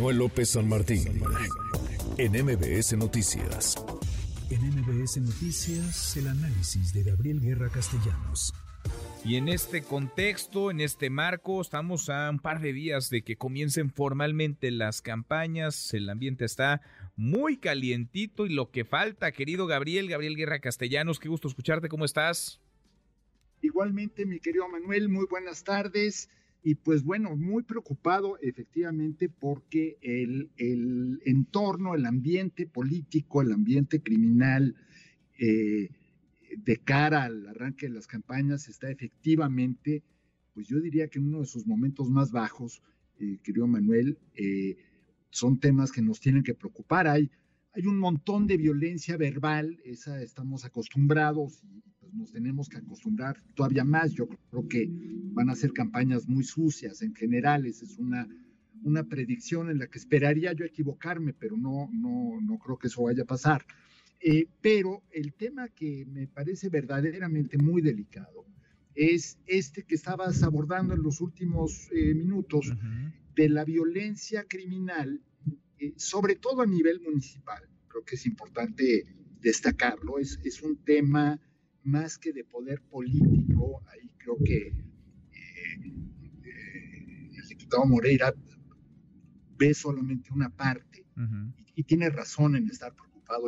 Manuel López San Martín en MBS Noticias. En MBS Noticias, el análisis de Gabriel Guerra Castellanos. Y en este contexto, en este marco, estamos a un par de días de que comiencen formalmente las campañas. El ambiente está muy calientito y lo que falta, querido Gabriel, Gabriel Guerra Castellanos, qué gusto escucharte, ¿cómo estás? Igualmente, mi querido Manuel, muy buenas tardes. Y pues bueno, muy preocupado efectivamente porque el, el entorno, el ambiente político, el ambiente criminal eh, de cara al arranque de las campañas está efectivamente, pues yo diría que en uno de sus momentos más bajos, eh, querido Manuel, eh, son temas que nos tienen que preocupar. Hay, hay un montón de violencia verbal, esa estamos acostumbrados y nos tenemos que acostumbrar todavía más. Yo creo que van a ser campañas muy sucias en general, esa es una, una predicción en la que esperaría yo equivocarme, pero no, no, no creo que eso vaya a pasar. Eh, pero el tema que me parece verdaderamente muy delicado es este que estabas abordando en los últimos eh, minutos de la violencia criminal, eh, sobre todo a nivel municipal. Creo que es importante destacarlo. Es, es un tema más que de poder político. Ahí creo que el diputado Moreira ve solamente una parte y, y, tiene razón en estar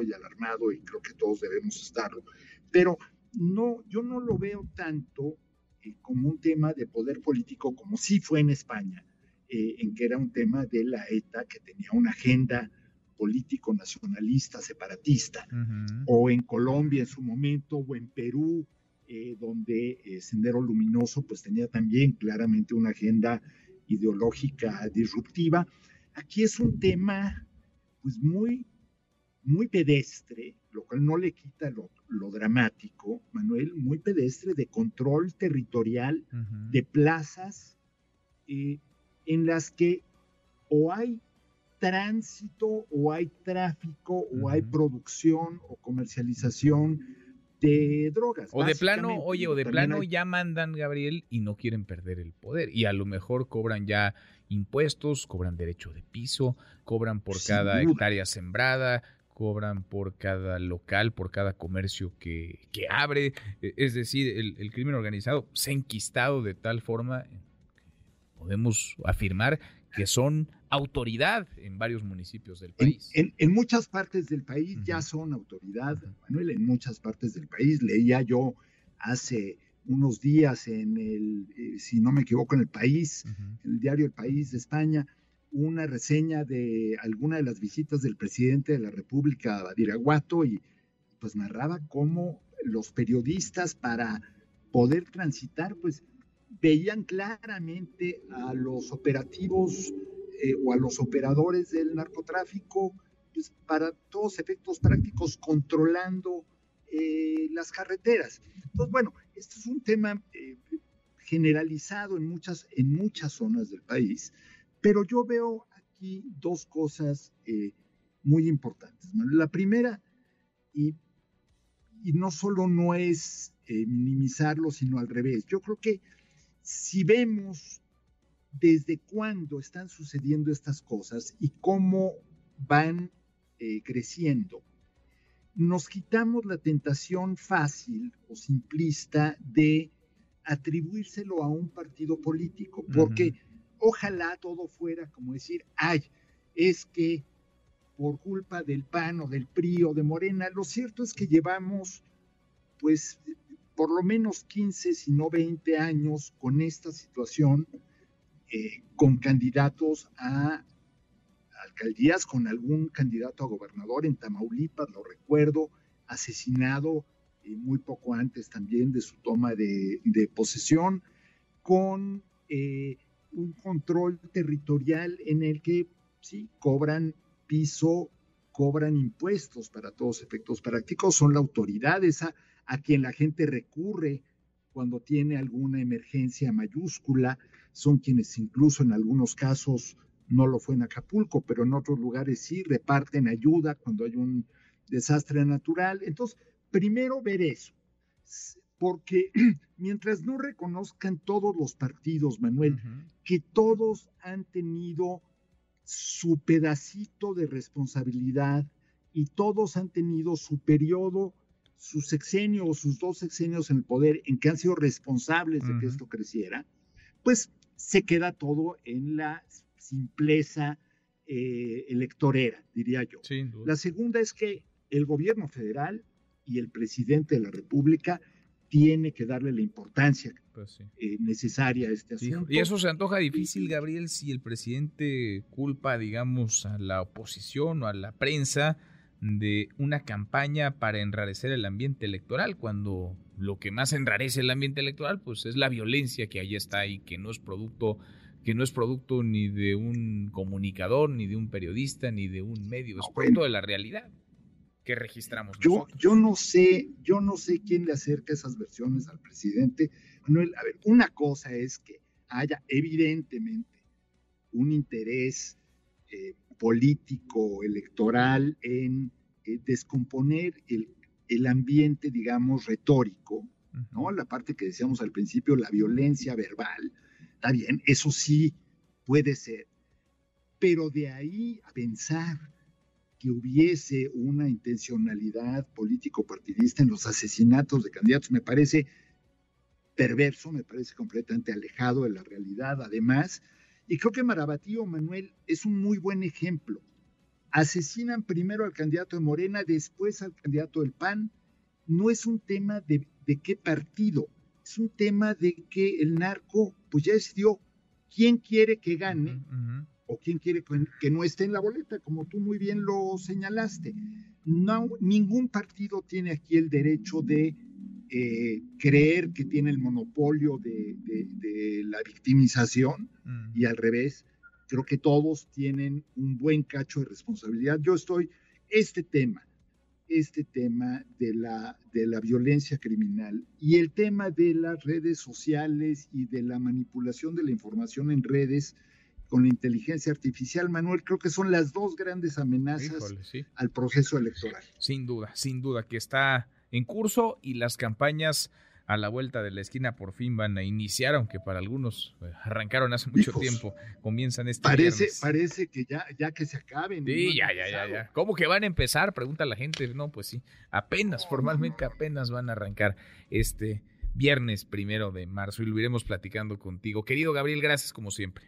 y alarmado y creo que todos debemos estarlo. Pero no, yo no lo veo tanto eh, como un tema de poder político como sí fue en España, eh, en que era un tema de la ETA que tenía una agenda político nacionalista, separatista, o en Colombia en su momento, o en Perú, eh, donde Sendero Luminoso pues tenía también claramente una agenda ideológica disruptiva. Aquí es un tema pues muy muy pedestre, lo cual no le quita lo, dramático, Manuel, muy pedestre de control territorial de plazas eh, en las que o hay tránsito o hay tráfico o hay producción o comercialización de drogas. O de plano, oye, o de plano ya mandan, Gabriel, y no quieren perder el poder. Y a lo mejor cobran ya impuestos, cobran derecho de piso, cobran por cada hectárea sembrada, cobran por cada local, por cada comercio que, abre. E, es decir, el, crimen organizado se ha enquistado de tal forma que podemos afirmar que son autoridad en varios municipios del país. En, muchas partes del país ya son autoridad, Manuel, en muchas partes del país. Leía yo hace unos días en el, eh, si no me equivoco, en el país, en el diario El País de España, una reseña de alguna de las visitas del presidente de la República a Badiraguato y pues narraba cómo los periodistas para poder transitar pues veían claramente a los operativos eh, o a los operadores del narcotráfico pues, para todos efectos prácticos controlando eh, las carreteras. Entonces, bueno, esto es un tema eh, generalizado en muchas, en muchas zonas del país pero yo veo aquí dos cosas muy importantes. La primera, y, no solo no es minimizarlo, sino al revés. Yo creo que si vemos desde cuándo están sucediendo estas cosas y cómo van eh, creciendo, nos quitamos la tentación fácil o simplista de atribuírselo a un partido político, porque Ojalá todo fuera como decir, ay, es que por culpa del PAN o del PRI o de Morena, lo cierto es que llevamos pues por lo menos 15, si no 20 años con esta situación, eh, con candidatos a alcaldías, con algún candidato a gobernador en Tamaulipas, lo recuerdo, asesinado eh, muy poco antes también de su toma de, posesión, con eh, un control territorial en el que sí cobran piso, cobran impuestos para todos efectos prácticos, son la autoridad esa a quien la gente recurre cuando tiene alguna emergencia mayúscula, son quienes incluso en algunos casos no lo fue en Acapulco, pero en otros lugares sí reparten ayuda cuando hay un desastre natural. Entonces, primero ver eso porque mientras no reconozcan todos los partidos, Manuel, que todos han tenido su pedacito de responsabilidad y todos han tenido su periodo, su sexenio o sus dos sexenios en el poder en que han sido responsables de que esto creciera, pues se queda todo en la simpleza eh, electorera, diría yo. La segunda es que el gobierno federal y el presidente de la República tiene que darle la importancia pues eh, necesaria a este asunto. Y eso se antoja difícil, Gabriel, si el presidente culpa, digamos, a la oposición o a la prensa de una campaña para enrarecer el ambiente electoral, cuando lo que más enrarece el ambiente electoral, pues es la violencia que ahí está y que no es producto que no es producto ni de un comunicador, ni de un periodista, ni de un medio, es producto de la realidad que registramos. Yo, yo no sé, yo no sé quién le acerca esas versiones al presidente. Manuel, a ver, una cosa es que haya evidentemente un interés eh, político, electoral, en eh, descomponer el, el, ambiente, digamos, retórico, ¿no? La parte que decíamos al principio, la violencia verbal, está bien, eso sí puede ser. Pero de ahí a pensar que hubiese una intencionalidad político-partidista en los asesinatos de candidatos me parece perverso, me parece completamente alejado de la realidad, además. Y creo que Marabatío Manuel es un muy buen ejemplo. Asesinan primero al candidato de Morena, después al candidato del PAN. No es un tema de, qué partido, es un tema de que el narco, pues ya decidió quién quiere que gane o quién quiere que no esté en la boleta, como tú muy bien lo señalaste. No, ningún partido tiene aquí el derecho de eh, creer que tiene el monopolio de, la victimización mm. y al revés, creo que todos tienen un buen cacho de responsabilidad. Yo estoy, este tema, este tema de la, de la violencia criminal y el tema de las redes sociales y de la manipulación de la información en redes, con la inteligencia artificial, Manuel, creo que son las dos grandes amenazas al proceso electoral. Sin duda, sin duda, que está en curso y las campañas a la vuelta de la esquina por fin van a iniciar, aunque para algunos eh, arrancaron hace mucho tiempo, comienzan este parece, Parece que ya, ya que se acaben. Sí, ya, ya, ya, ya. ¿Cómo que van a empezar? Pregunta la gente. No, pues sí, apenas, formalmente apenas van a arrancar este viernes primero de marzo y lo iremos platicando contigo. Querido Gabriel, gracias como siempre.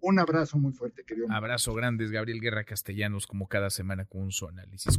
Un abrazo muy fuerte, querido. Abrazo grandes, Gabriel Guerra Castellanos, como cada semana con su análisis.